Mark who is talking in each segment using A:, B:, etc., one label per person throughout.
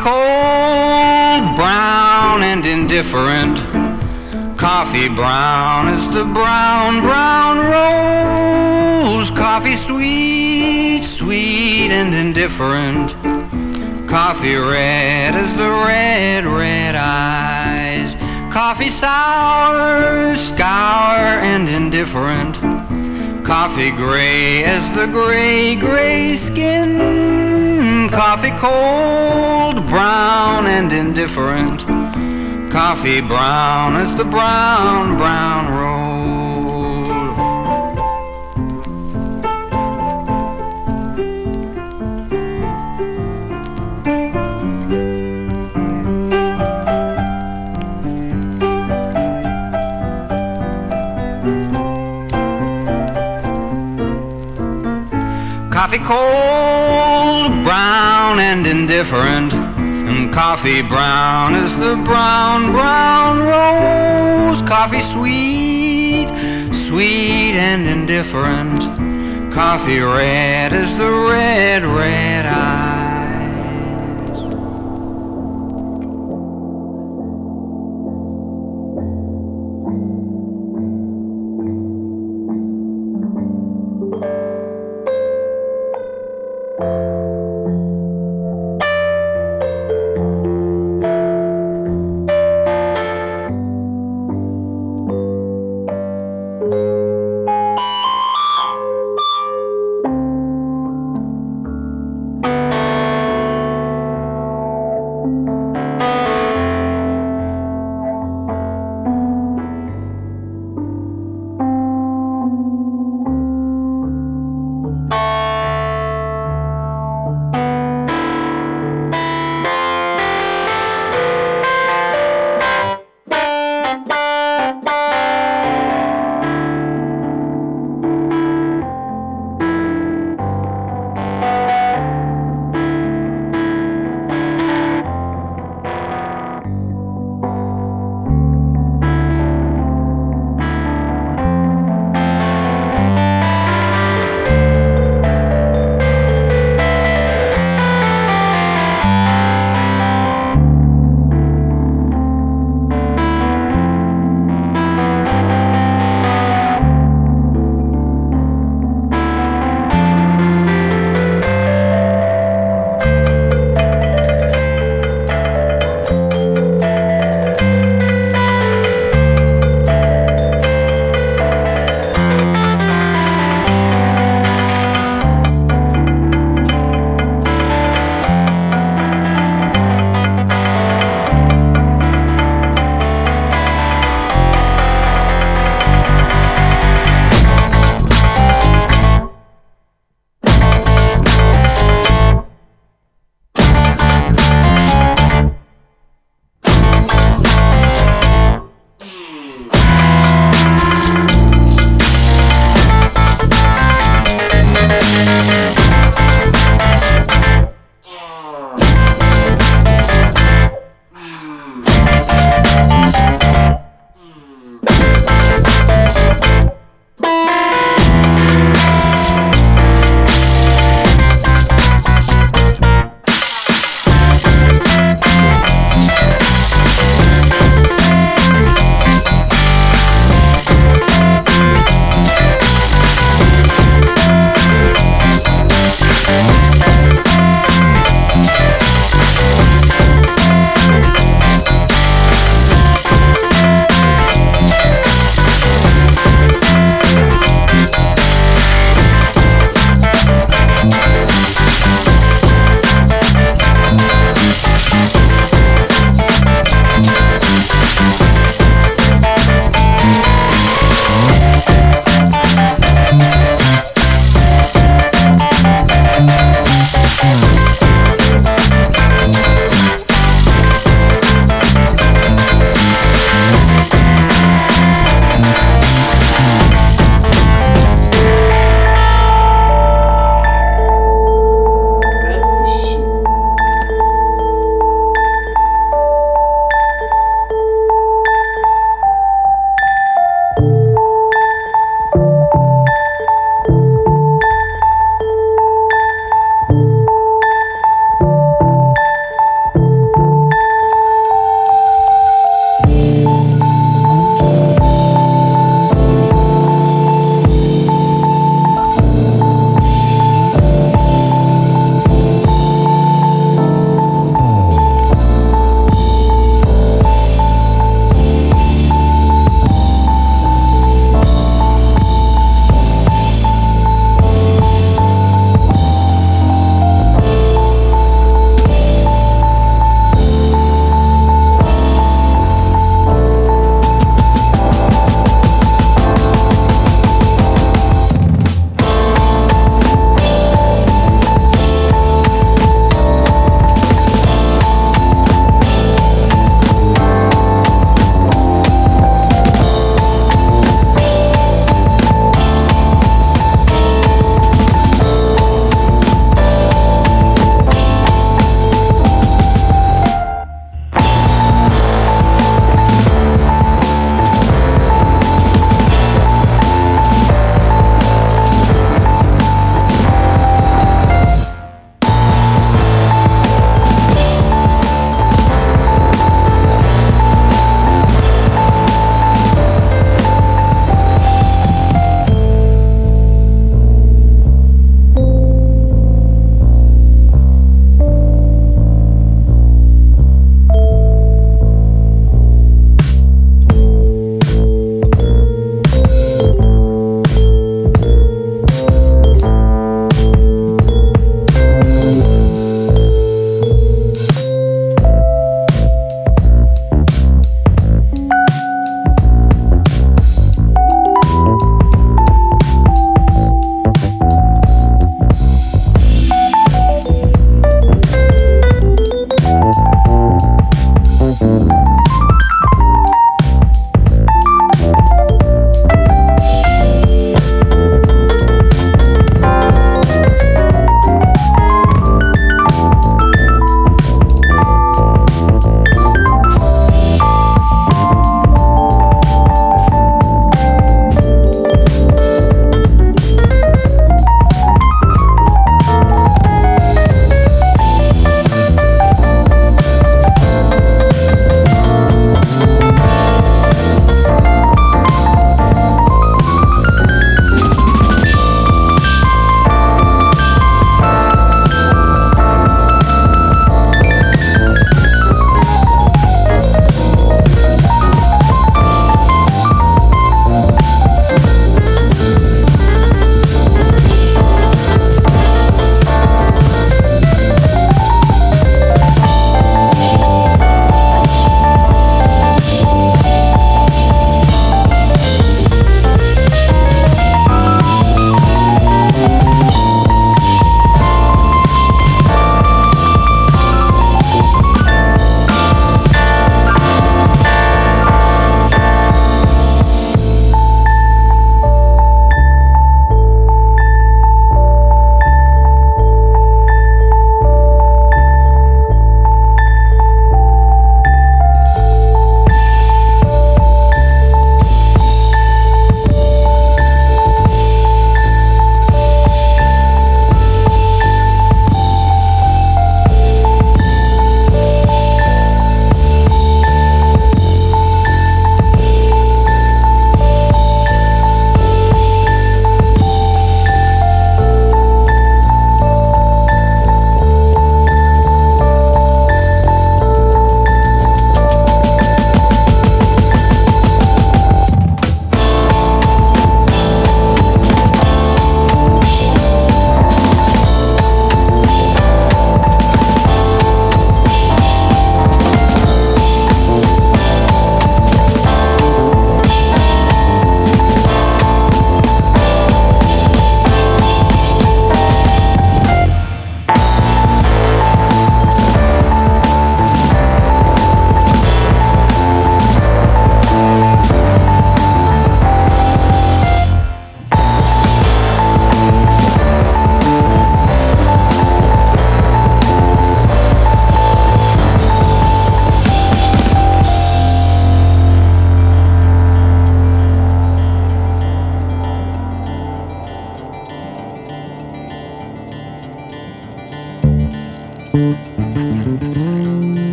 A: cold, brown, and indifferent. Coffee brown as the brown, brown rose. Coffee sweet, sweet, and indifferent. Coffee red as the red, red eyes. Coffee sour, scour, and indifferent. Coffee gray as the gray, gray skin. Coffee cold, brown, and indifferent. Coffee brown as the brown, brown. Coffee cold, brown and indifferent. And coffee brown is the brown, brown rose. Coffee sweet, sweet and indifferent. Coffee red is the red, red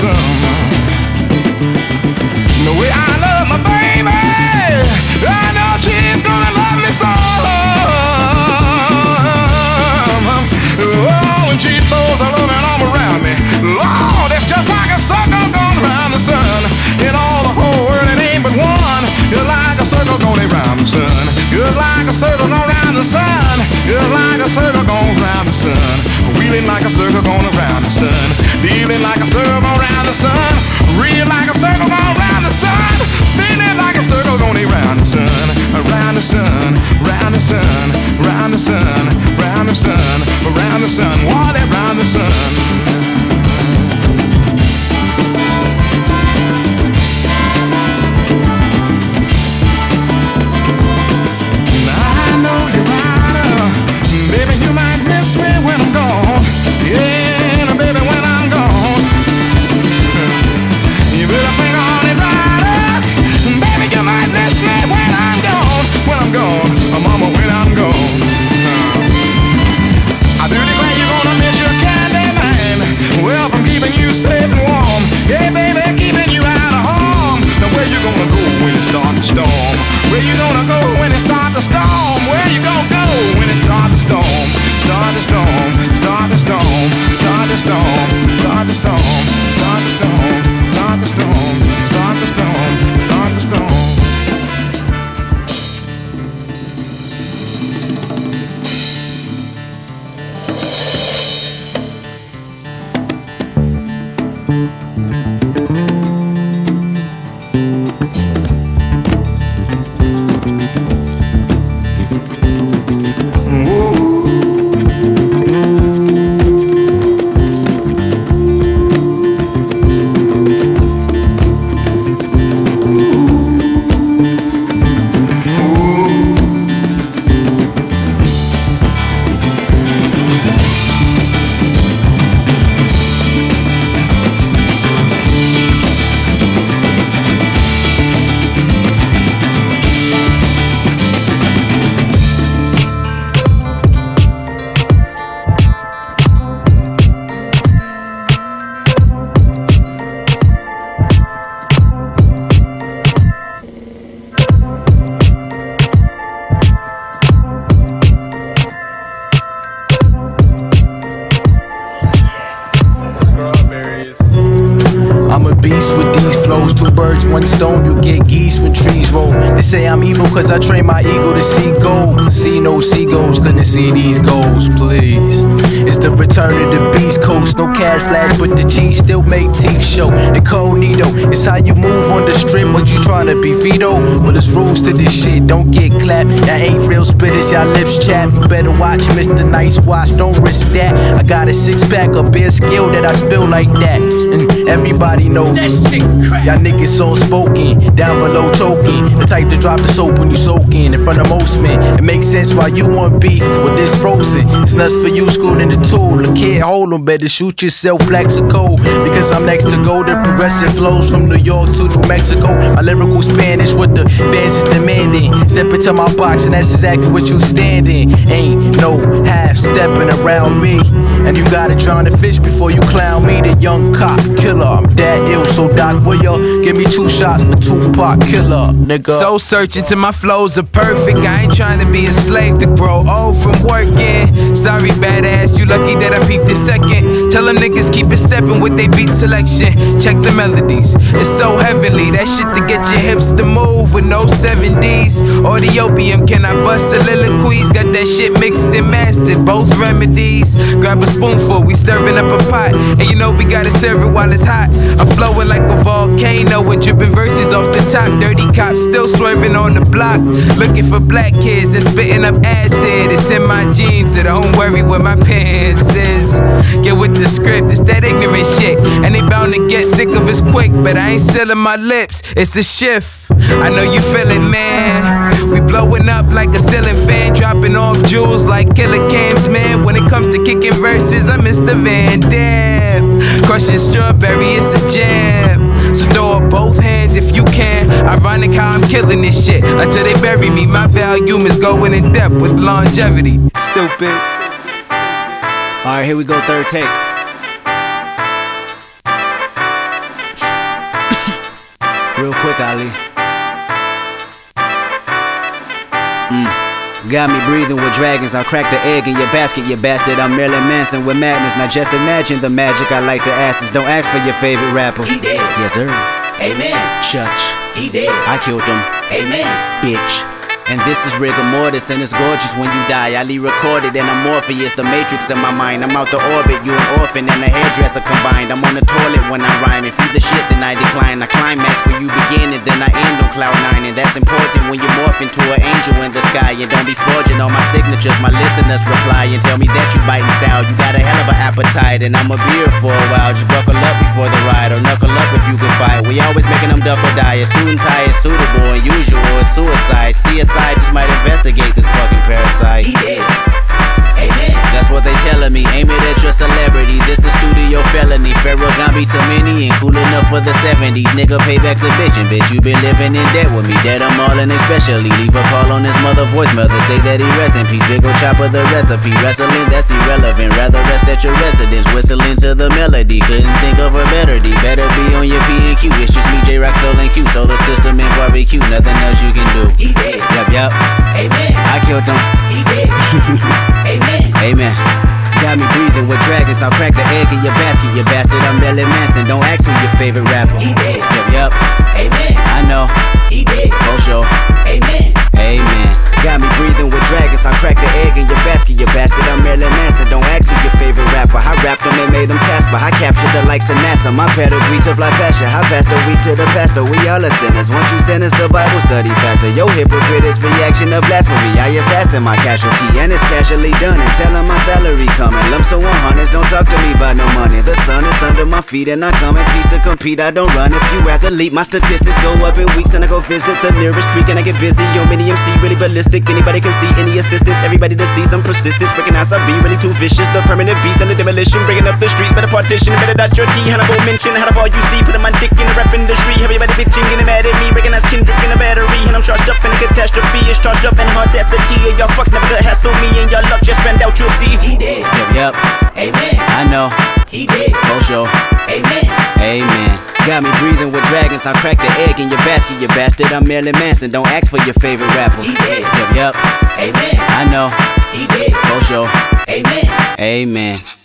B: The way I love my baby, I know she's gonna love me. Oh, when she throws her loving arm around me, Lord, it's just like a circle going around the sun. In all the whole world, it ain't but one. Like a circle going around the sun. You're like a circle going around the sun. You're like like a circle going round the sun. Wheeling like a circle going around the sun. Feeling like a circle going the sun. Reeling like a circle going round the sun. Feeling like a circle going around the sun. Around the sun, around the sun, around the sun, around the sun, around the sun, while around the sun.
C: Gold. no seagulls couldn't see these goals, please. It's the return of the Beast Coast. No cash flash, but the cheese still make teeth show. Incognito, it's how you move on the strip, but you tryna be Vito. Well, there's rules to this shit, don't get clapped. Y'all ain't real spitters, y'all lips chap. You better watch Mr. Nice Watch, don't risk that. I got a six pack of beer skill that I spill like that. And everybody knows that shit Y'all niggas so spoken, down below choking. The type to drop the soap when you soaking in front of most men. It makes sense why you want beef with this frozen. It's nuts for you, schooled in the tool. The kid hold them, better shoot yourself, Plaxico. Because I'm next to go. The progressive flows from New York to New Mexico. My lyrical Spanish with the fans is demanding. Step into my box, and that's exactly what you standing. Ain't no half stepping around me. And you gotta drown the fish before you clown me. The young cop killer. I'm that ill, so Doc, will you give me two shots for Tupac killer, nigga? So
D: searching till my flows are perfect. I ain't trying to be a slave to grow old from working. Sorry, badass, you lucky that I peeped this second. Tell them niggas keep it stepping with they beat selection. Check the melodies, it's so heavenly. That shit to get your hips to move with no 70s. Or the opium, can I bust soliloquies? Got that shit mixed and mastered, both remedies. Grab a spoonful, we stirring up a pot. And you know we gotta serve it while it's hot. I'm flowing like a volcano and dripping verses off the top. Dirty cops still swerving on the block. Looking for black kids that's spitting up acid. It's in my jeans, so don't worry where my pants is. Get with the script, it's that ignorant shit. And they bound to get sick of us quick, but I ain't sealing my lips. It's a shift. I know you feel it, man. We blowing up like a ceiling fan, dropping off jewels like killer cams, man. When it comes to kicking verses, I'm Mr. Van Damme. Crushing strawberry, it's a jam. So throw up both hands if you can. Ironic how I'm killing this shit until they bury me. My volume is going in depth with longevity. Stupid.
E: Alright, here we go, third take. Real quick, Ali. Mm. Got me breathing with dragons. I'll crack the egg in your basket, you bastard. I'm Marilyn Manson with madness. Now just imagine the magic I like to ask is don't ask for your favorite rapper. He dead. Yes, sir. Amen. Church. He dead. I killed him. Amen. Bitch. And this is rigor mortis, and it's gorgeous when you die. Ali recorded, and I'm Morpheus, the matrix in my mind. I'm out the orbit, you an orphan and a hairdresser combined. I'm on the toilet when I rhyme. If you the shit, then I decline. I climax where you begin, and then I end on cloud nine. And that's important when you morph into an angel in the sky. And don't be forging all my signatures. My listeners reply and tell me that you biting style. You got a hell of an appetite, and I'm a beer for a while. Just buckle up before the ride, or knuckle up if you can fight. We always making them duck or die. A suit and tie is suitable, and usual is suicide. CSI just might investigate this fucking parasite. He dead. That's what they telling me. Aim it at your celebrity. This is studio felony. Pharaoh Gambi to many and cool enough for the 70s. Nigga, payback's a bitchin'. Bitch, you been living in debt with me. Dead I'm all in especially. Leave a call on his mother voicemail to say that he rest in peace. Big ol' chopper the recipe. Wrestling, that's irrelevant. Rather rest at your residence. Whistling to the melody. Couldn't think of a better D. Better be on your P and Q. It's just me, Jay Rock, Soul and Q. Solar system and barbecue. Nothing else you can do. He dead. Yup, yup. Amen. I killed him. He dead. Amen. Amen. Got me breathing with dragons. I'll crack the egg in your basket, you bastard. I'm Marilyn Manson. Don't ask who your favorite rapper. He dead. Yup, yup. Amen. I know. He dead. For sure. Amen. Of NASA. My pedigree to fly you. I passed the week to the pastor. We all are sinners. Once you sentence the Bible study faster. Yo, hypocrite is reaction of blasphemy. I assassin my casualty, and it's casually done. And tell 'em my salary coming. Lump so 100s. Don't talk to me about no money. The sun is under my feet, and I come in peace to compete. I don't run. If you athlete, my statistics go up in weeks, and I go visit the nearest creek, and I get busy. Yo, mini MC, really ballistic. Anybody can see any assistance. Everybody that to see some persistence. Recognize I be really too vicious. The permanent beast and the demolition. Bringing up the streets. Better partition. Better dot Hannibal mention. How the fall you see. Putting my dick in the rap industry. Everybody bitching. Getting mad at me. Recognize Kendrick in a battery. And I'm charged up in a catastrophe. It's charged up in audacity. And y'all fucks never could hassle me. And y'all luck just spend out. You'll see. He dead. Yup, yup. Amen. I know. He did. For sure. Amen. Amen. Got me breathing with dragons. I cracked the egg in your basket, you bastard. I'm Marilyn Manson. Don't ask for your favorite rapper. He dead. Yup, yup. Amen. I know. He dead. For sure. Amen. Amen.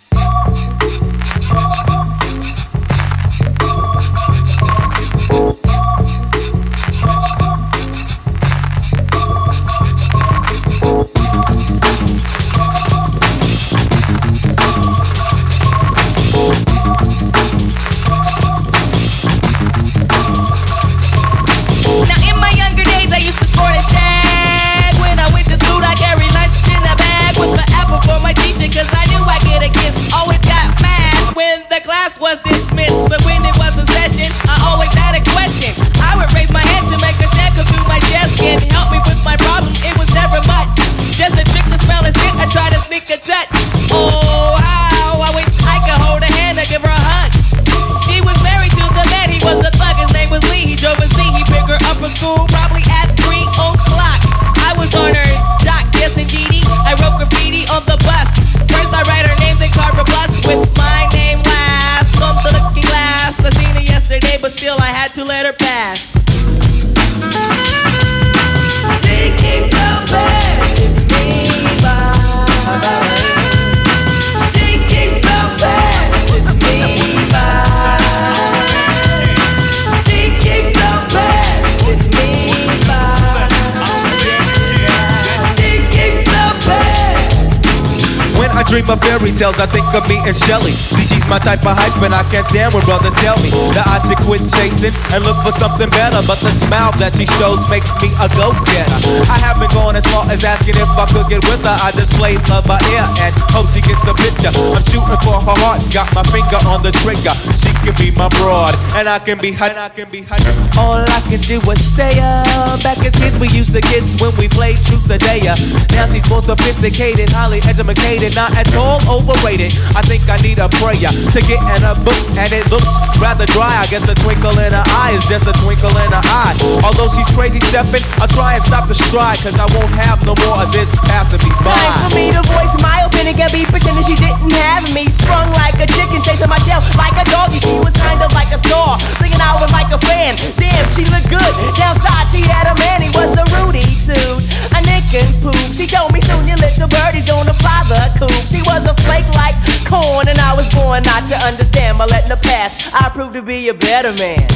F: Dream of fairy tales, I think of me and Shelly. See, she's my type of hype, and I can't stand when brothers tell me that I should quit chasing and look for something better. But the smile that she shows makes me a go-getter. I haven't gone as far as asking if I could get with her. I just played love by ear and hope she gets the picture. I'm shooting for her heart, got my finger on the trigger. She can be my broad, and I can be her. I can be hot. All I can do is stay up. Back as kids, we used to kiss when we played truth or dare. Now she's more sophisticated, highly educated, not at all overrated. I think I need a prayer to get in a book, and it looks rather dry. I guess a twinkle in her eye is just a twinkle in her eye. Although she's crazy stepping, I'll try and stop the stride, cause I won't have no more of this passing me by. Time for
G: me to voice my opinion. Can't be pretending she didn't have me. Sprung like a chicken, chasing my tail like a doggy. She was kind of like a star, thinking I was like a fan. Damn, she looked good. Downside, she had a man, he was a Rudy suit. A nick and poop. She told me soon your little birdie's gonna fly the coop. She was a flake like corn, and I was born not to understand. But letting the past, I proved to be a better man.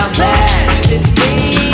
G: Kicks out back with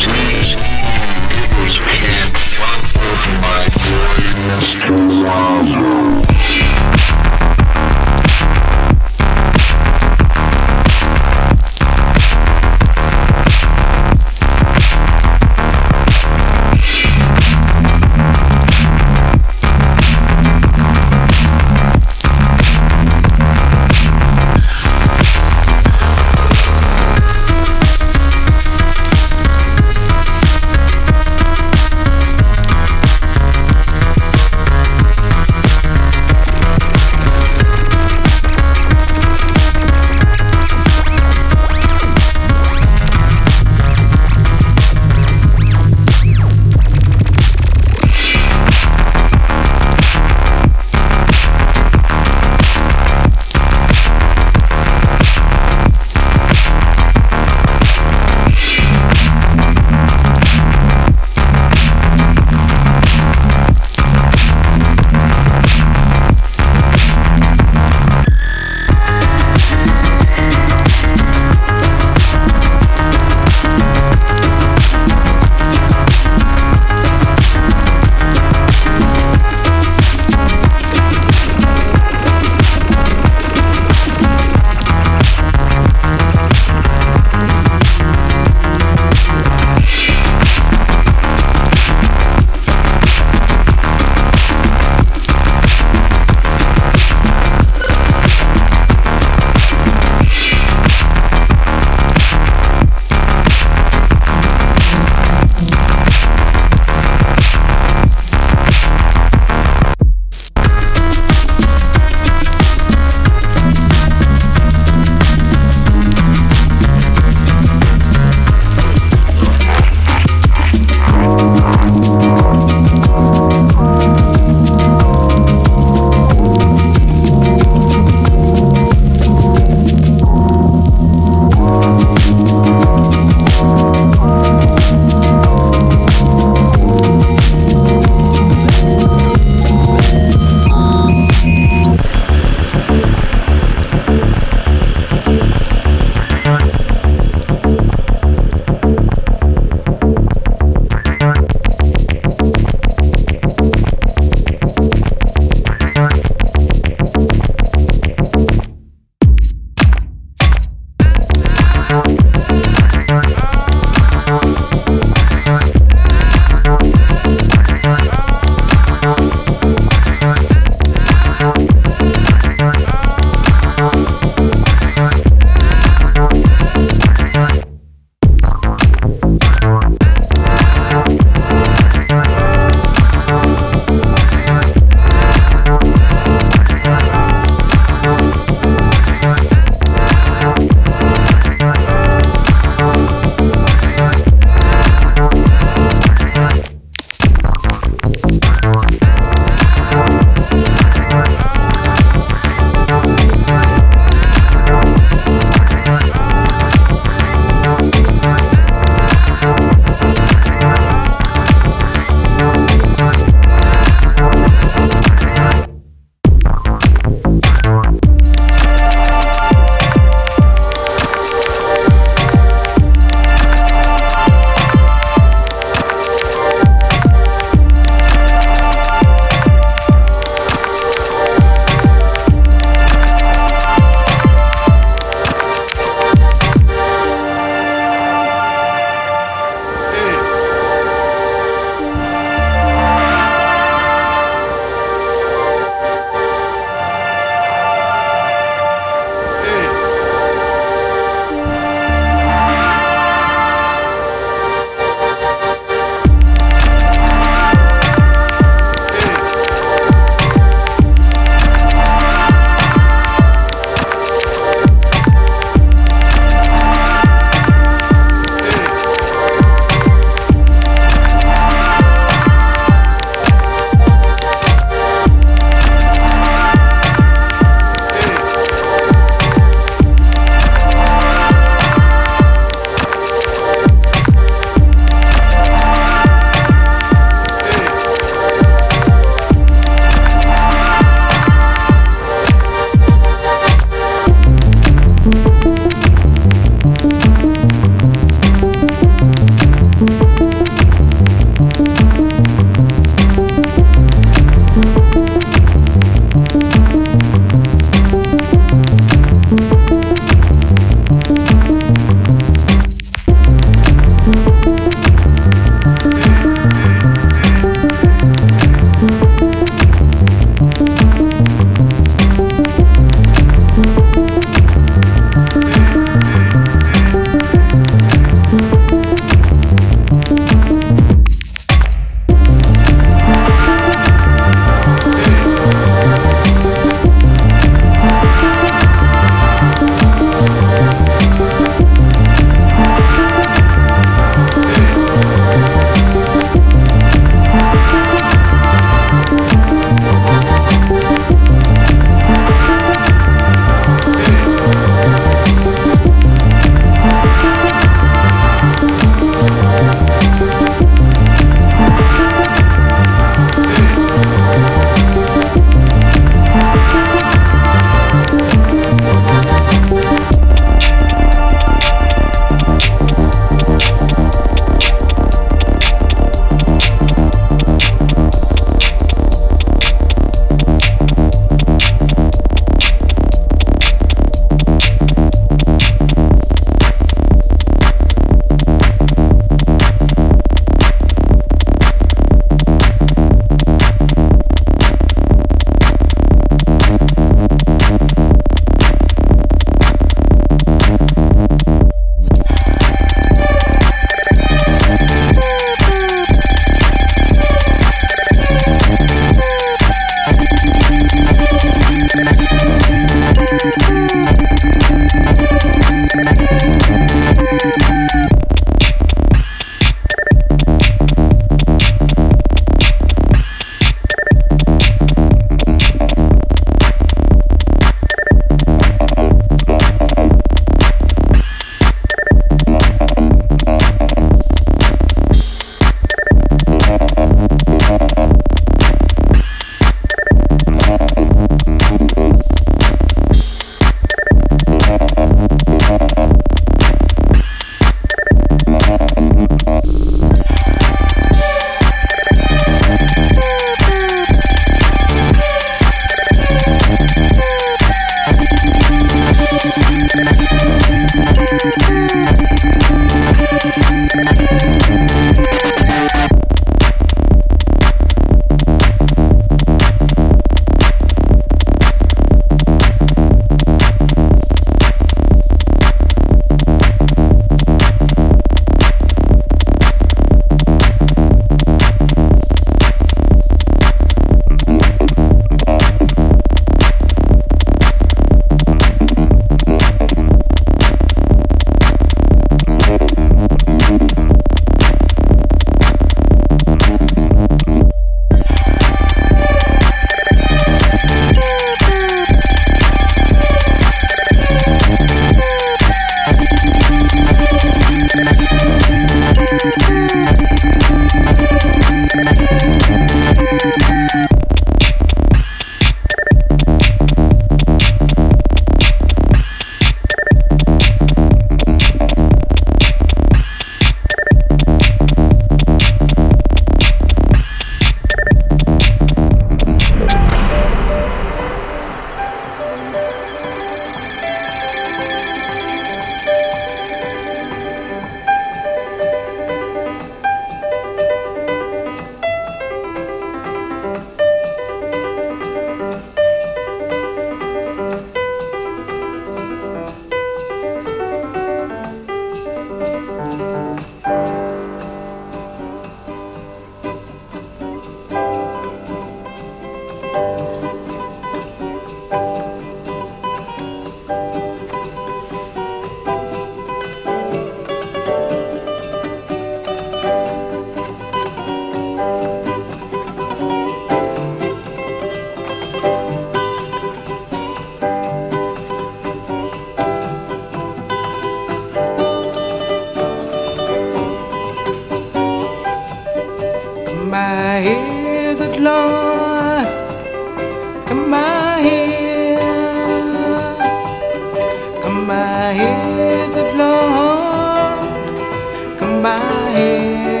H: Come by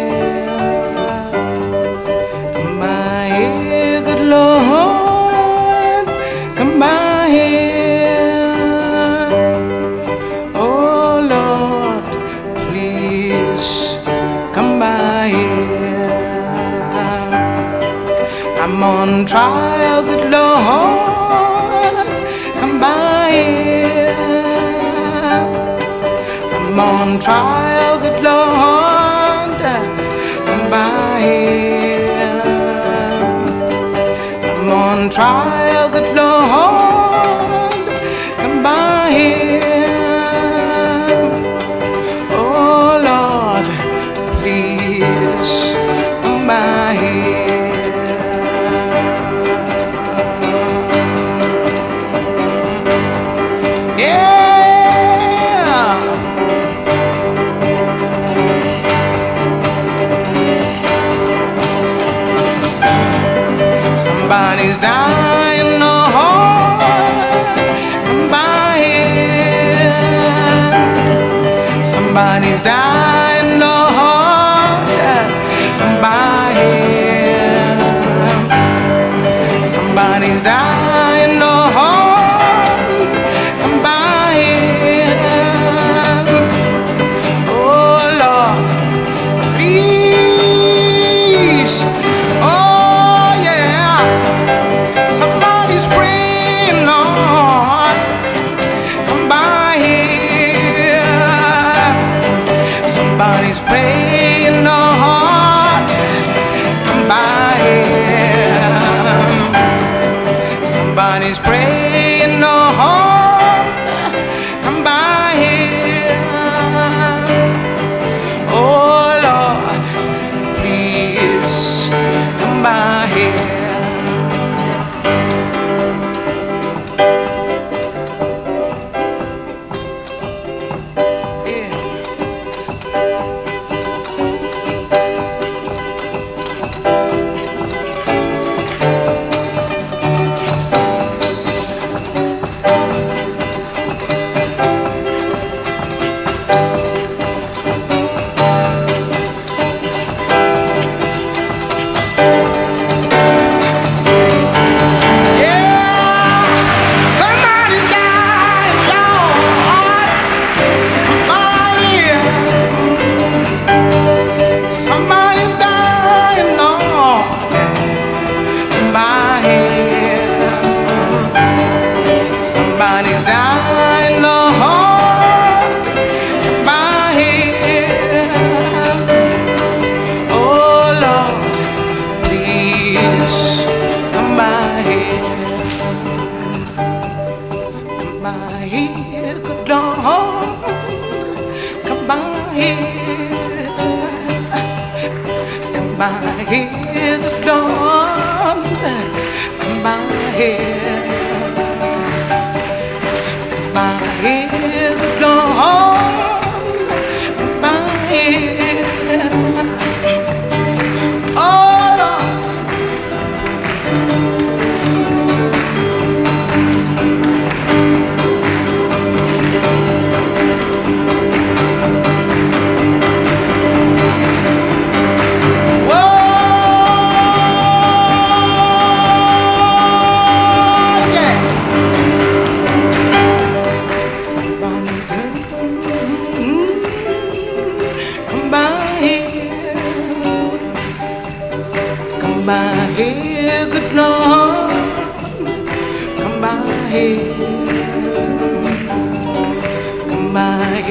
H: come by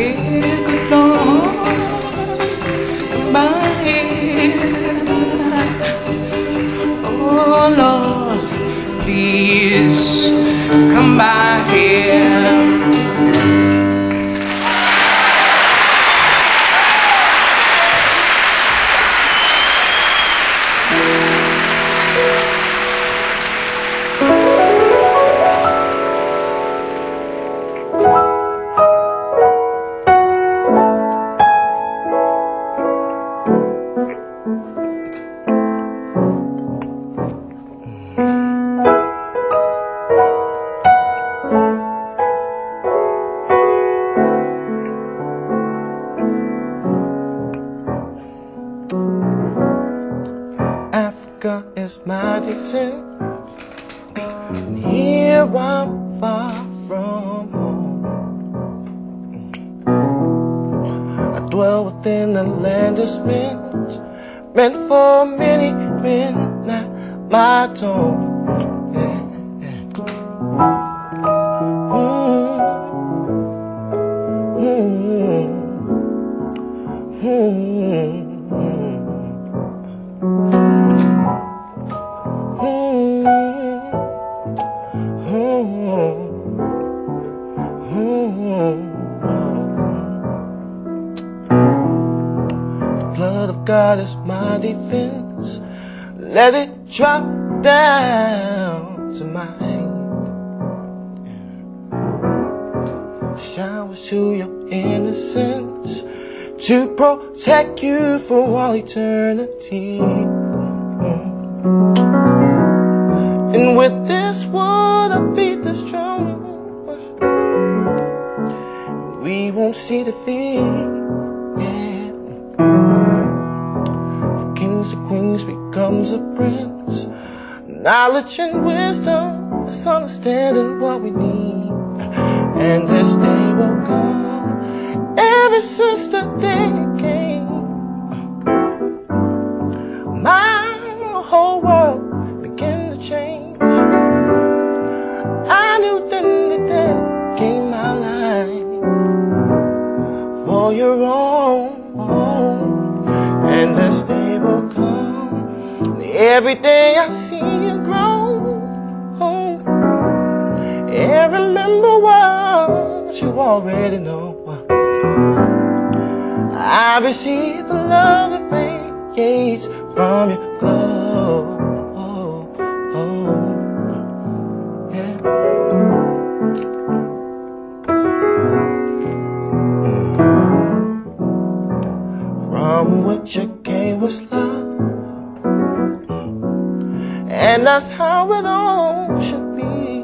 H: come by. Oh please come by.
I: Is my defense. Let it drop down to my seat. Showers to your innocence to protect you for all eternity. And with this word, I beat this drum. We won't see defeat. Becomes a prince. Knowledge and wisdom is understanding what we need. And this day will come ever since the day it came. My whole world began to change. I knew then that came my life for your own. Every day I see you grow. And remember what you already know. I receive the love that radiates from your glow. That's how it all should be.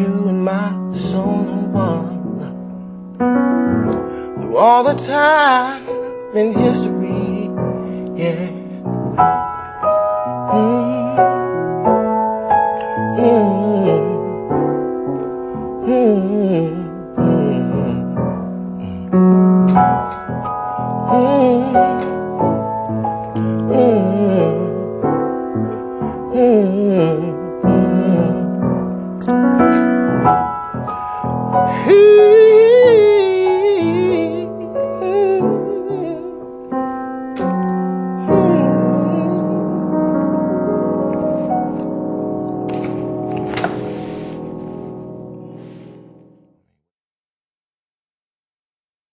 I: You and my soul are one. Through all the time in history, yeah.